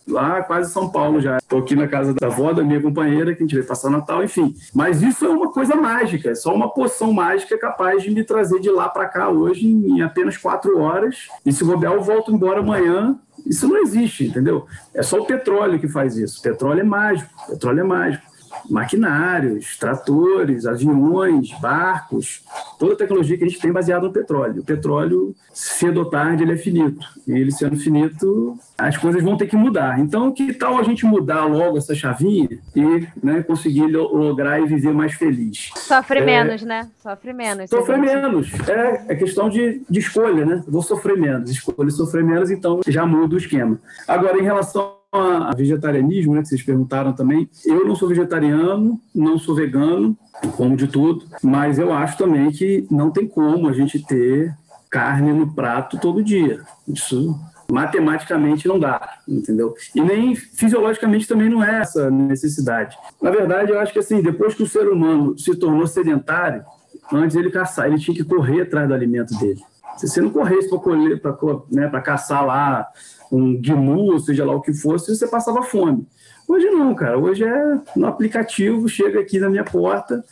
lá quase São Paulo já. Estou aqui na casa da avó da minha companheira, que a gente vai passar Natal, enfim. Mas isso é uma coisa mágica, é só uma poção mágica capaz de me trazer de lá para cá hoje em apenas quatro horas. E se bobear, eu volto embora amanhã isso não existe, entendeu? É só o petróleo que faz isso. O petróleo é mágico, petróleo é mágico maquinários, tratores, aviões, barcos, toda a tecnologia que a gente tem baseada no petróleo. O petróleo, cedo ou tarde, ele é finito. E ele sendo finito, as coisas vão ter que mudar. Então, que tal a gente mudar logo essa chavinha e né, conseguir lograr e viver mais feliz? Sofre é, menos, né? Sofre menos. Sofre menos. É, é questão de, de escolha, né? Vou sofrer menos. Escolha sofrer menos, então já muda o esquema. Agora, em relação a vegetarianismo, né, que vocês perguntaram também. Eu não sou vegetariano, não sou vegano, como de tudo, mas eu acho também que não tem como a gente ter carne no prato todo dia. Isso Matematicamente não dá, entendeu? E nem fisiologicamente também não é essa necessidade. Na verdade, eu acho que assim, depois que o ser humano se tornou sedentário, antes ele caçar, ele tinha que correr atrás do alimento dele. Se você não corresse para né, caçar lá um guimu, ou seja lá o que fosse, você passava fome. Hoje não, cara. Hoje é no aplicativo, chega aqui na minha porta,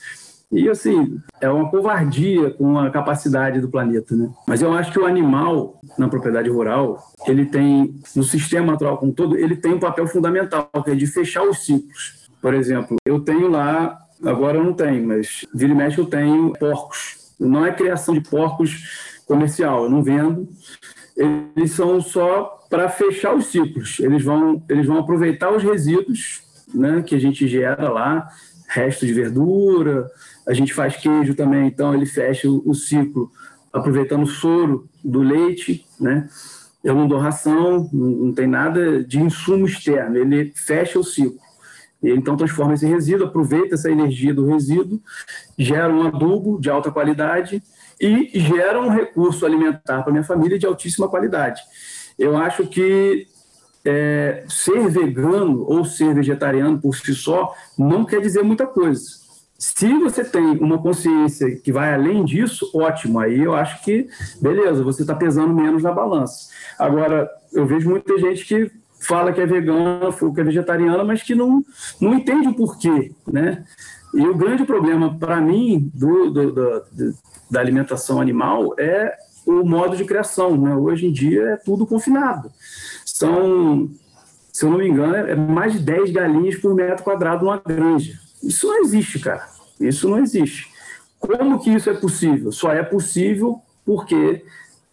e, assim, é uma covardia com a capacidade do planeta, né? Mas eu acho que o animal, na propriedade rural, ele tem, no sistema natural como todo, ele tem um papel fundamental, que é de fechar os ciclos. Por exemplo, eu tenho lá, agora eu não tenho, mas vira e mexe eu tenho porcos. Não é criação de porcos comercial, eu não vendo. Eles são só para fechar os ciclos. Eles vão, eles vão aproveitar os resíduos né, que a gente gera lá, restos de verdura, a gente faz queijo também, então ele fecha o, ciclo aproveitando o soro do leite, né? Eu não dou ração, não, não tem nada de insumo externo, ele fecha o ciclo. Ele então transforma esse resíduo, aproveita essa energia do resíduo, gera um adubo de alta qualidade e gera um recurso alimentar para minha família de altíssima qualidade. Eu acho que é, ser vegano ou ser vegetariano por si só não quer dizer muita coisa. Se você tem uma consciência que vai além disso, ótimo. Aí eu acho que, beleza, você está pesando menos na balança. Agora, eu vejo muita gente que fala que é vegana, que é vegetariana, mas que não, não entende o porquê, né? E o grande problema, para mim, do, do, do, da alimentação animal é o modo de criação. Né? Hoje em dia é tudo confinado. São, se eu não me engano, é mais de 10 galinhas por metro quadrado numa granja. Isso não existe, cara. Isso não existe. Como que isso é possível? Só é possível porque,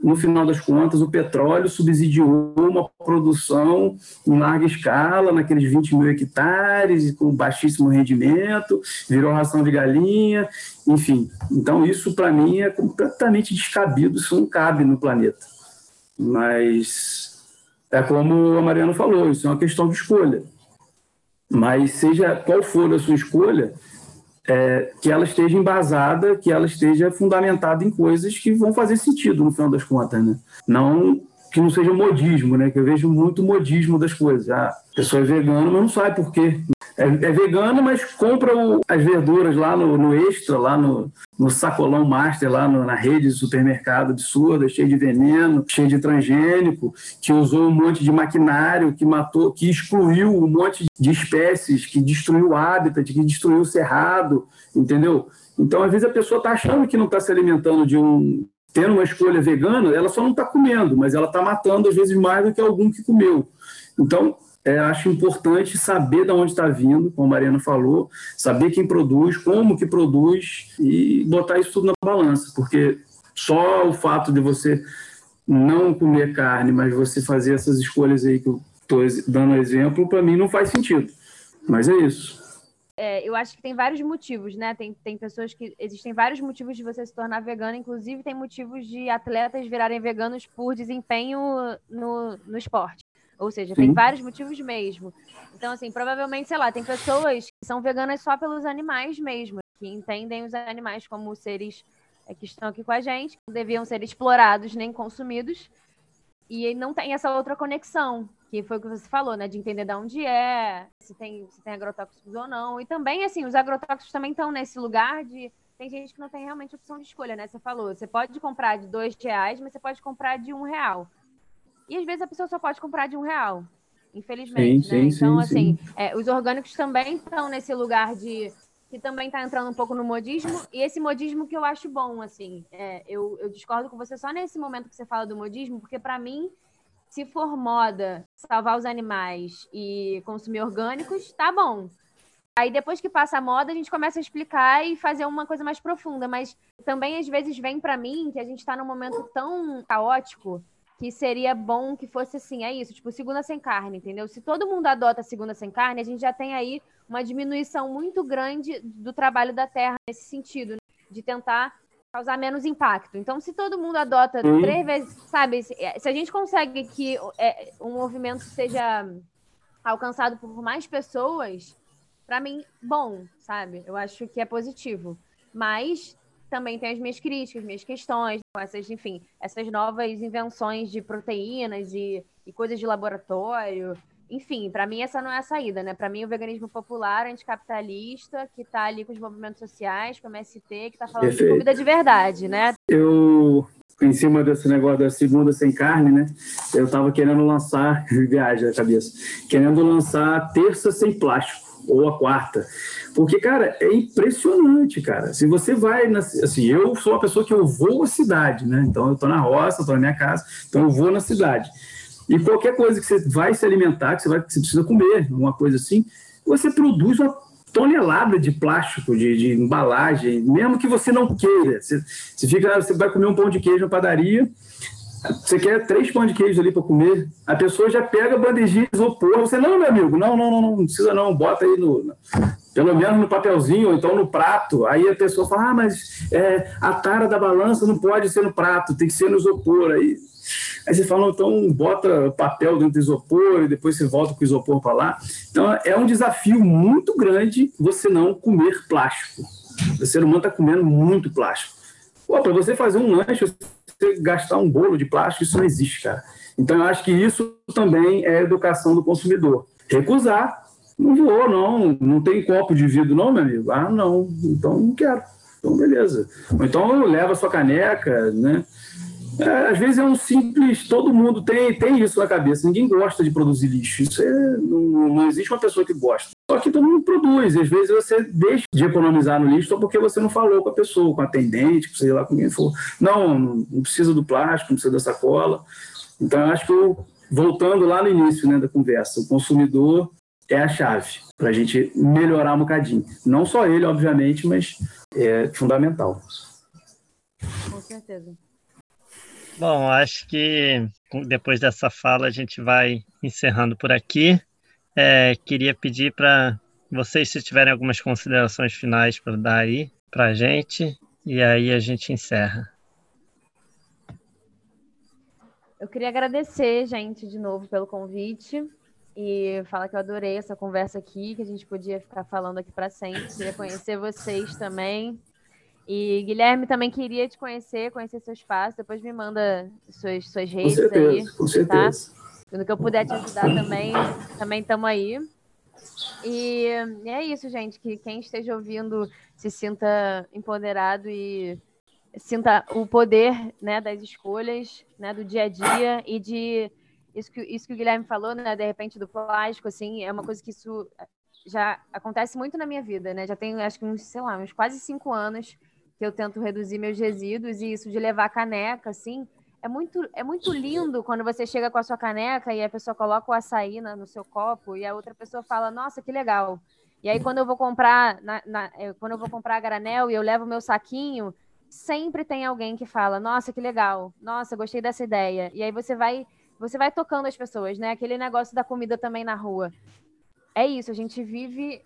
no final das contas, o petróleo subsidiou uma produção em larga escala, naqueles 20 mil hectares, com baixíssimo rendimento, virou ração de galinha, enfim. Então, isso, para mim, é completamente descabido, isso não cabe no planeta. Mas é como a Mariana falou, isso é uma questão de escolha. Mas seja qual for a sua escolha, é, que ela esteja embasada, que ela esteja fundamentada em coisas que vão fazer sentido no final das contas, né? Não que não seja modismo, né? Que eu vejo muito modismo das coisas. Ah, a pessoa é vegana, mas não sabe por quê é, é vegano, mas compra o, as verduras lá no, no, extra, lá no, no sacolão master, lá no, na rede de supermercado absurda, cheio de veneno, cheio de transgênico, que usou um monte de maquinário, que matou, que excluiu um monte de espécies, que destruiu o hábitat, que destruiu o cerrado, entendeu? Então, às vezes, a pessoa está achando que não está se alimentando de um. Tendo uma escolha vegana, ela só não está comendo, mas ela está matando, às vezes, mais do que algum que comeu. Então, é, acho importante saber de onde está vindo, como a Mariana falou, saber quem produz, como que produz e botar isso tudo na balança, porque só o fato de você não comer carne, mas você fazer essas escolhas aí que eu estou dando exemplo, para mim não faz sentido. Mas é isso. É, eu acho que tem vários motivos, né? Tem, tem pessoas que. Existem vários motivos de você se tornar vegano, inclusive tem motivos de atletas virarem veganos por desempenho no, no esporte. Ou seja, Sim. tem vários motivos mesmo. Então, assim, provavelmente, sei lá, tem pessoas que são veganas só pelos animais mesmo, que entendem os animais como seres é, que estão aqui com a gente, que não deviam ser explorados nem consumidos, e não tem essa outra conexão, que foi o que você falou, né, de entender de onde é, se tem, se tem agrotóxicos ou não. E também, assim, os agrotóxicos também estão nesse lugar de. Tem gente que não tem realmente opção de escolha, né? Você falou, você pode comprar de dois reais, mas você pode comprar de um real. E às vezes a pessoa só pode comprar de um real, infelizmente. Sim, né? sim, então, sim, assim, é, os orgânicos também estão nesse lugar de que também está entrando um pouco no modismo, e esse modismo que eu acho bom, assim, é, eu, eu discordo com você só nesse momento que você fala do modismo, porque para mim, se for moda salvar os animais e consumir orgânicos, tá bom. Aí depois que passa a moda, a gente começa a explicar e fazer uma coisa mais profunda, mas também às vezes vem para mim que a gente está num momento tão caótico que seria bom que fosse assim, é isso, tipo, segunda sem carne, entendeu? Se todo mundo adota segunda sem carne, a gente já tem aí uma diminuição muito grande do trabalho da terra nesse sentido, né? de tentar causar menos impacto. Então, se todo mundo adota uhum. três vezes, sabe, se, é, se, a gente consegue que é, um movimento seja alcançado por mais pessoas, para mim, bom, sabe? Eu acho que é positivo. Mas também tenho as minhas críticas, minhas questões, com essas, enfim, essas novas invenções de proteínas e, e coisas de laboratório. Enfim, para mim essa não é a saída, né? Para mim o veganismo popular, anticapitalista, que está ali com os movimentos sociais, com o MST, que está falando Perfeito. de comida de verdade, né? Eu em cima desse negócio da segunda sem carne, né? Eu estava querendo lançar, viagem a cabeça, querendo lançar a terça sem plástico, ou a quarta. Porque, cara, é impressionante, cara. Se você vai, na, assim, eu sou uma pessoa que eu vou à cidade, né? Então eu tô na roça, tô na minha casa, então eu vou na cidade. E qualquer coisa que você vai se alimentar, que você, vai, que você precisa comer, uma coisa assim, você produz uma tonelada de plástico, de, de, embalagem, mesmo que você não queira. Você, você, fica, você vai comer um pão de queijo na padaria, você quer três pão de queijo ali para comer, a pessoa já pega a bandejinha de isopor, você, não, meu amigo, não, não, não, não, não precisa não, bota aí no, pelo menos no papelzinho, ou então no prato. Aí a pessoa fala, ah, mas é, a tara da balança não pode ser no prato, tem que ser no isopor. Aí Aí você fala, então bota papel dentro do isopor e depois você volta com o isopor para lá. Então é um desafio muito grande você não comer plástico. O ser humano está comendo muito plástico. Para você fazer um lanche, você gastar um bolo de plástico, isso não existe, cara. Então eu acho que isso também é educação do consumidor. Recusar. Não vou, não. Não tem copo de vidro, não, meu amigo. Ah, não. Então não quero. Então, beleza. Ou então leva a sua caneca, né? É, às vezes é um simples, todo mundo tem, tem isso na cabeça, ninguém gosta de produzir lixo, isso é, não, não existe uma pessoa que gosta. Só que todo mundo produz, às vezes você deixa de economizar no lixo só porque você não falou com a pessoa, com a atendente, sei lá com quem for. Não, não precisa do plástico, não precisa da sacola. Então, eu acho que eu, voltando lá no início né, da conversa, o consumidor é a chave para a gente melhorar um bocadinho. Não só ele, obviamente, mas é fundamental. Com certeza. Bom, acho que depois dessa fala a gente vai encerrando por aqui. É, queria pedir para vocês, se tiverem algumas considerações finais para dar aí para a gente, e aí a gente encerra. Eu queria agradecer, gente, de novo pelo convite e falar que eu adorei essa conversa aqui, que a gente podia ficar falando aqui para sempre. Queria conhecer vocês também. E Guilherme também queria te conhecer, conhecer seu espaço. Depois me manda suas, suas redes com certeza, aí. Com tá? certeza. Tá? No que eu puder te ajudar também, também estamos aí. E é isso, gente. Que quem esteja ouvindo se sinta empoderado e sinta o poder né, das escolhas, né, do dia a dia e de isso que, isso que o Guilherme falou, né, de repente do plástico, assim, é uma coisa que isso já acontece muito na minha vida, né? Já tenho acho que uns, sei lá, uns quase cinco anos que eu tento reduzir meus resíduos e isso de levar caneca, assim, é muito, é muito lindo quando você chega com a sua caneca e a pessoa coloca o açaí no seu copo e a outra pessoa fala, nossa, que legal. E aí quando eu vou comprar, na, na, é, quando eu vou comprar a granel e eu levo meu saquinho, sempre tem alguém que fala, nossa, que legal, nossa, gostei dessa ideia. E aí você vai, você vai tocando as pessoas, né? Aquele negócio da comida também na rua. É isso, a gente vive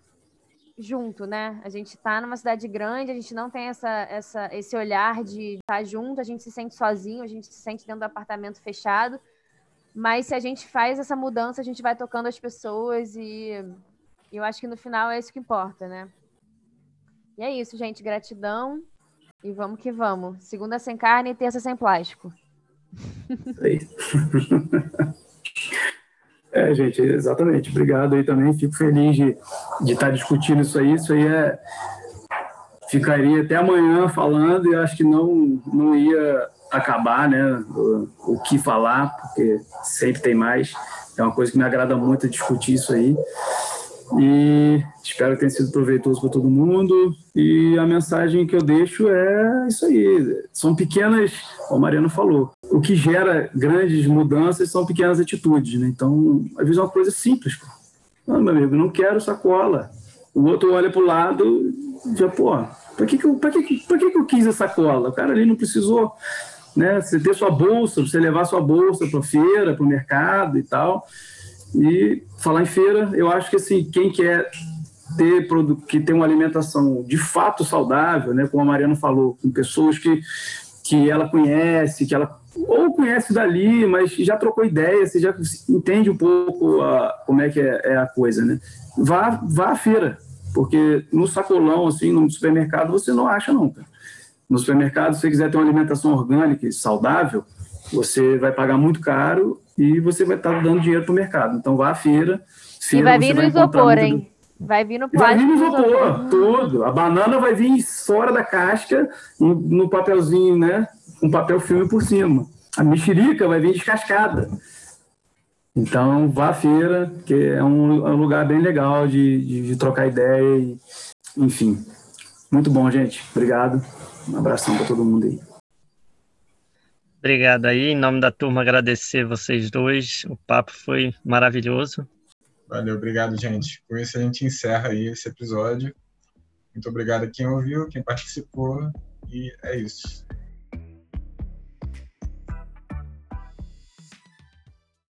junto, né? A gente está numa cidade grande, a gente não tem essa, essa, esse olhar de estar tá junto, a gente se sente sozinho, a gente se sente dentro do apartamento fechado. Mas se a gente faz essa mudança, a gente vai tocando as pessoas e eu acho que no final é isso que importa, né? E é isso, gente. Gratidão e vamos que vamos. Segunda sem carne e terça sem plástico. Isso aí. É, gente, exatamente. Obrigado aí também. Fico feliz de, estar discutindo isso aí. Isso aí é. Ficaria até amanhã falando e acho que não, não ia acabar, né? O, o que falar, porque sempre tem mais. É uma coisa que me agrada muito discutir isso aí. E espero que tenha sido proveitoso para todo mundo. E a mensagem que eu deixo é isso aí. São pequenas, como o Mariano falou, o que gera grandes mudanças são pequenas atitudes. Né? Então, às vezes é uma coisa simples. Pô. Não, meu amigo, não quero sacola. O outro olha para o lado já, pô, para que, que, eu, que, que, que, eu quis essa cola? O cara ali não precisou né? Você ter sua bolsa, você levar sua bolsa para a feira, para o mercado e tal. E falar em feira, eu acho que assim, quem quer ter que tem uma alimentação de fato saudável, né, como a Mariana falou, com pessoas que, que ela conhece, que ela ou conhece dali, mas já trocou ideia, você já entende um pouco a, como é que é, é, a coisa, né? Vá, vá à feira, porque no sacolão, assim, no supermercado, você não acha cara. No supermercado, se você quiser ter uma alimentação orgânica e saudável, você vai pagar muito caro e você vai estar dando dinheiro para o mercado. Então vá à feira. feira e vai vir no isopor, hein? Vai vir no plástico. Vai vir no isopor, tudo. A banana vai vir fora da casca, no papelzinho, né? Um papel filme por cima. A mexerica vai vir descascada. Então, vá à feira, que é um, é um lugar bem legal de, de, de, trocar ideia. E, enfim, muito bom, gente. Obrigado. Um abração para todo mundo aí. Obrigado aí. Em nome da turma, agradecer vocês dois. O papo foi maravilhoso. Valeu, obrigado, gente. Com isso a gente encerra aí esse episódio. Muito obrigado a quem ouviu, quem participou. E é isso.